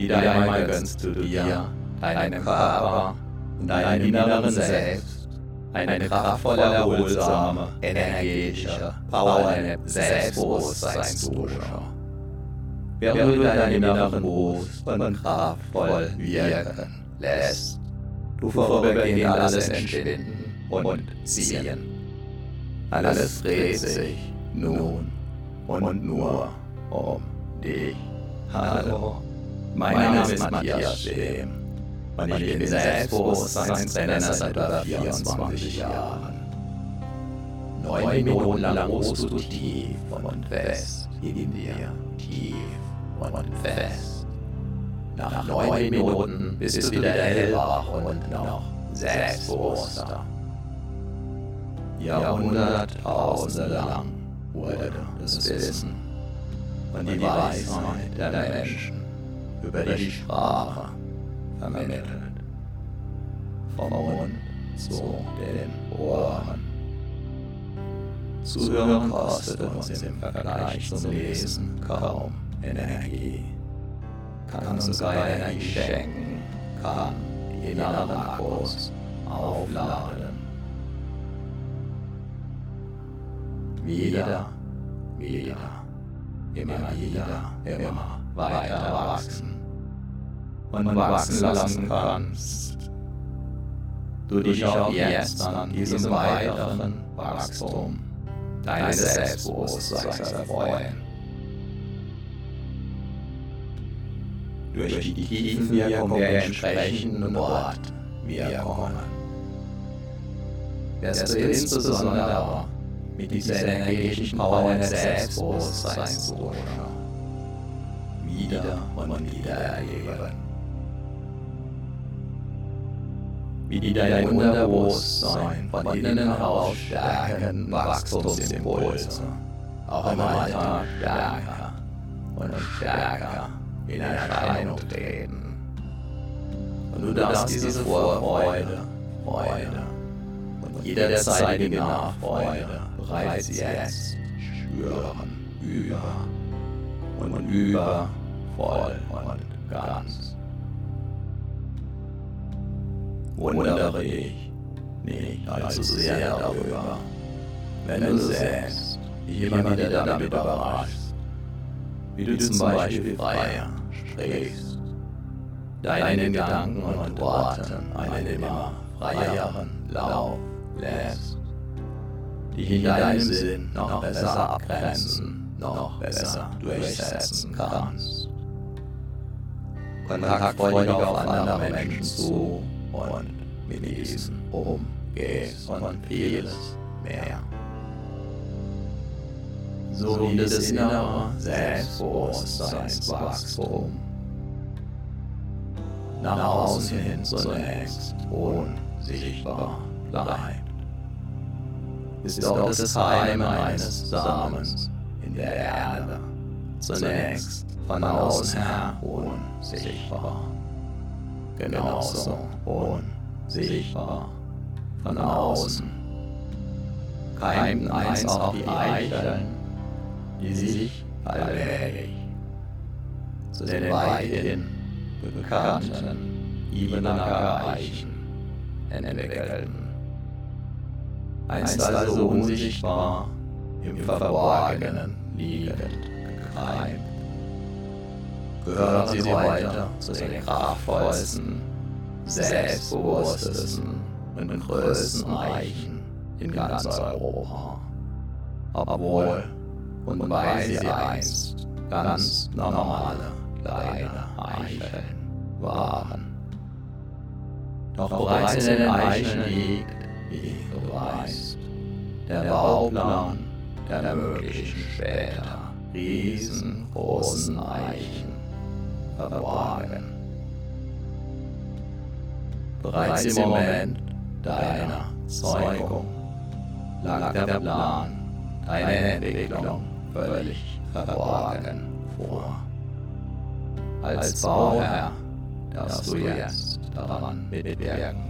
Wieder einmal gönnst du dir, deinem Körper und deinem inneren Selbst eine kraftvolle, erholsame, energetische, powernde Selbstbewusstseinsdusche. Während du deinen inneren Brust und kraftvoll wirken lässt, du vorübergehend alles entschwinden und ziehen. Alles dreht sich nun und nur um dich. Hallo, mein Name ist Matthias Schem und ich bin Selbstbewusstseinstrainer seit über 24 Jahren. Neun Minuten lang ruhst du tief und fest in dir, tief und fest. Nach neun Minuten bist du wieder hellwach und noch selbstbewusster. Jahrhunderttausende lang wurde das Wissen und die Weisheit der Menschen über die Sprache vermittelt. Vom Mund zu den Ohren. Zuhören kostet uns im Vergleich zum Lesen kaum Energie. Kann uns sogar Energie schenken, kann die inneren Akkus aufladen. Wieder, wieder, immer wieder, immer weiter wachsen. und wachsen lassen kannst. Du dich auch jetzt an diesem weiteren Wachstum. Deines Selbstbewusstseins erfreuen. Durch die Tiefenwirkung der entsprechenden Wortwirkungen wirst du insbesondere mit dieser energetischen Power des Selbstbewusstseins wieder und wieder erleben. Wie dein Unterbewusstsein von innen heraus stärken Wachstumsimpulse auch im Alltag stärker und stärker in Erscheinung treten. Und du darfst diese Vorfreude, Freude und jederzeitige Nachfreude bereits jetzt. Spüren, über und über, voll und ganz. Wundere ich nicht allzu sehr darüber, wenn du selbst wieder damit überraschst, wie du zum Beispiel freier sprichst, deinen Gedanken und Worten einen immer freieren Lauf lässt, in deinem Sinn noch besser abgrenzen, noch besser durchsetzen kannst. Kontaktfreudig auf andere Menschen zu und mit diesen umgehst und vieles mehr. So wie das innere Selbstbewusstseinswachstum nach außen hin zunächst unsichtbar bleibt, ist auch das Heim eines Samens in der Erde zunächst von außen her unsichtbar genauso unsichtbar von außen. Keimten eins auch die Eicheln, die sich allmählich zu den weithin bekannten Ibenacker Eichen entwickelten. Einst also unsichtbar im Verborgenen liegend gekreimt gehören sie heute zu den kraftvollsten, selbstbewusstesten und größten Eichen in ganz Europa. Obwohl und weil sie einst ganz normale kleine Eicheln waren. Doch bereits in den Eicheln liegt, wie du weißt, der Bauplan der möglichen später riesengroßen Eichen verborgen. Bereits im Moment deiner Zeugung lag der Plan deiner Entwicklung völlig verborgen vor. Als Bauherr darfst du jetzt daran mitwirken,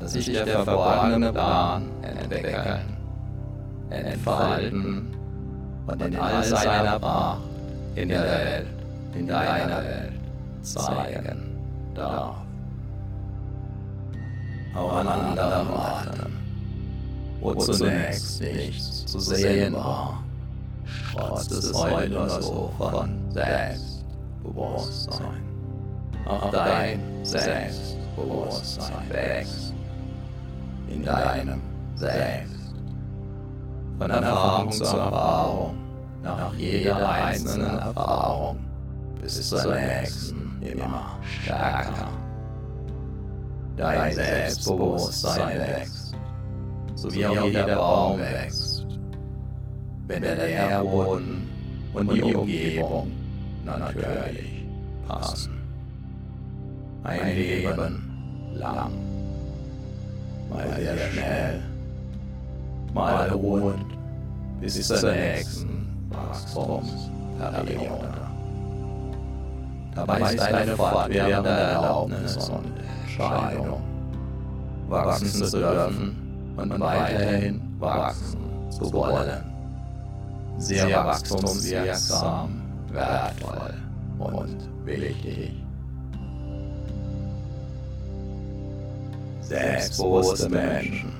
dass sich der verborgene Plan entwickeln, entfalten und in all seiner Pracht in der Welt in deiner Welt zeigen darf. Auch an anderen Orten, wo zunächst nichts zu sehen war, trotz des heute nur so von Selbstbewusstsein. Auch dein Selbstbewusstsein wächst in deinem Selbst. Von Erfahrung zu Erfahrung, nach jeder einzelnen Erfahrung bis zur nächsten immer stärker. Dein Selbstbewusstsein wächst, so wie auch jeder Baum wächst, wenn der Nährboden und die Umgebung natürlich passen. Ein Leben lang, mal sehr schnell, mal ruhend, bis zur nächsten Wachstumsperiode. Dabei ist eine fortwährende Erlaubnis und Entscheidung, wachsen zu dürfen und weiterhin wachsen zu wollen. Sehr wachstumswirksam, wertvoll und wichtig. Selbstbewusste Menschen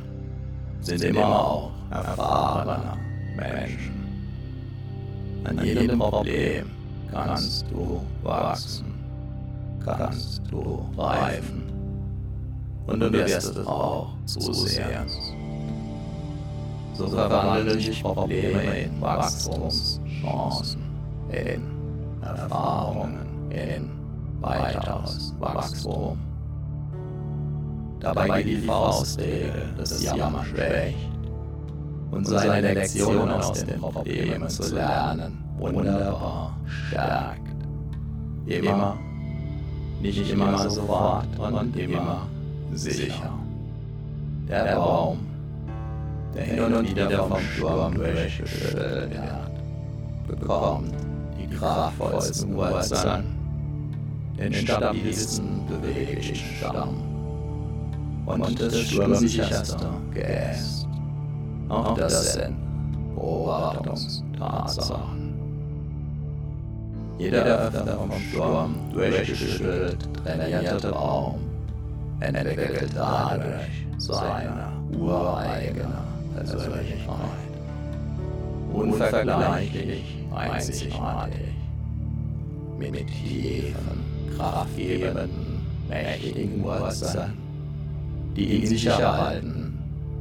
sind immer auch erfahrene Menschen. An jedem Problem kannst du wachsen, kannst du reifen und du wirst es auch zusehen. So verwandeln sich Probleme in Wachstumschancen, in Erfahrungen, in weiteres Wachstum. Dabei geht die Faustregel des Jammer schwächt und seine Lektion aus den Problemen zu lernen wunderbar stärkt. Immer, nicht immer sofort und immer sicher. Der Baum, der hin und wieder vom Sturm durchgeschüttelt wird, bekommt die kraftvollsten Wurzeln, den stabilsten beweglichen Stamm und das sturmsicherste Geäst. Auch das sind Beobachtungstatsachen. Jeder öfter vom Sturm durchgeschüttelt trainierte Baum entwickelt dadurch seine ureigene Persönlichkeit. Unvergleichlich einzigartig. Mit tiefen, kraftgebenden, mächtigen Wurzeln, die ihn sicher halten,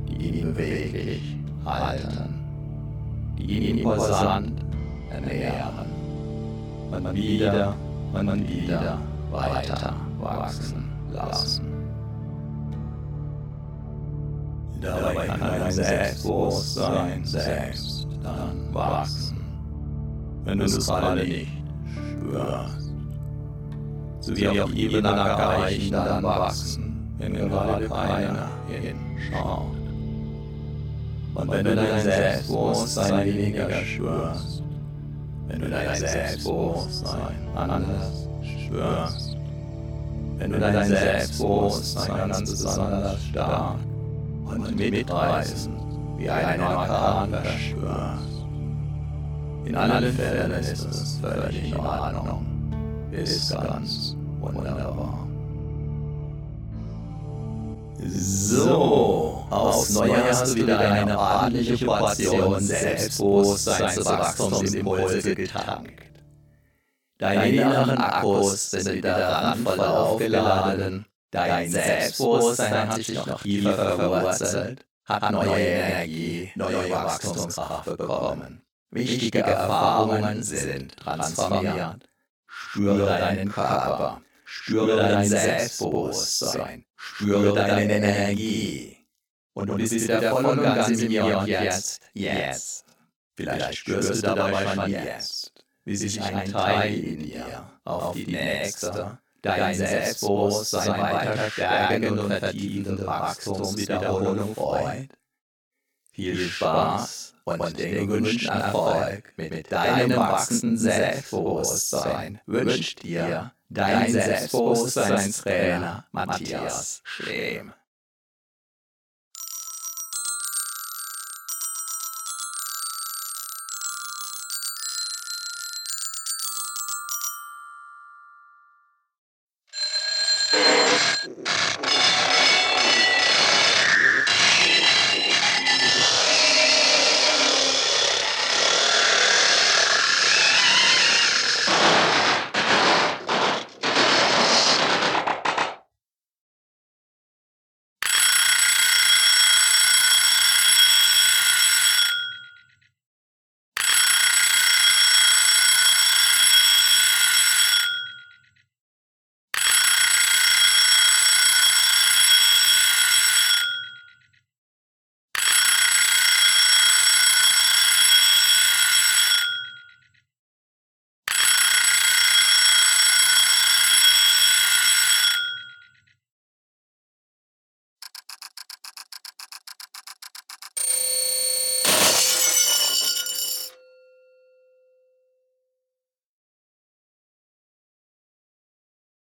die ihn beweglich halten, die ihn imposant ernähren. Und wieder und wieder weiter wachsen lassen. Dabei kann dein Selbstbewusstsein selbst dann wachsen, wenn du es gerade nicht spürst. So wie auch Ebenen erreichen dann wachsen, wenn gerade keiner hinschaut. Und wenn du dein Selbstbewusstsein weniger spürst, wenn du dein Selbstbewusstsein anders spürst, wenn du dein Selbstbewusstsein ganz besonders stark und mitreißen, wie ein Orkan verspürst. In allen Fällen ist es völlig in Ordnung, ist ganz wunderbar. So, aufs Neue hast du wieder eine ordentliche Portion Selbstbewusstseinswachstumsimpulse getankt. Deine inneren Akkus sind wieder randvoll aufgeladen, dein Selbstbewusstsein hat sich noch tiefer verwurzelt, hat neue Energie, neue Wachstumskraft bekommen. Wichtige Erfahrungen sind transformiert. Spüre deinen Körper, spüre dein Selbstbewusstsein, spüre deine Energie. Und du bist wieder voll und ganz im Hier und Jetzt, jetzt. Vielleicht spürst du dabei schon jetzt, wie sich ein Teil in dir auf die nächste, dein Selbstbewusstsein weiter stärkende und vertiefende Wachstumswiederholung freut. Viel Spaß und den gewünschten Erfolg mit deinem wachsenden Selbstbewusstsein wünscht dir dein Selbstbewusstseinstrainer Matthias Schlehm.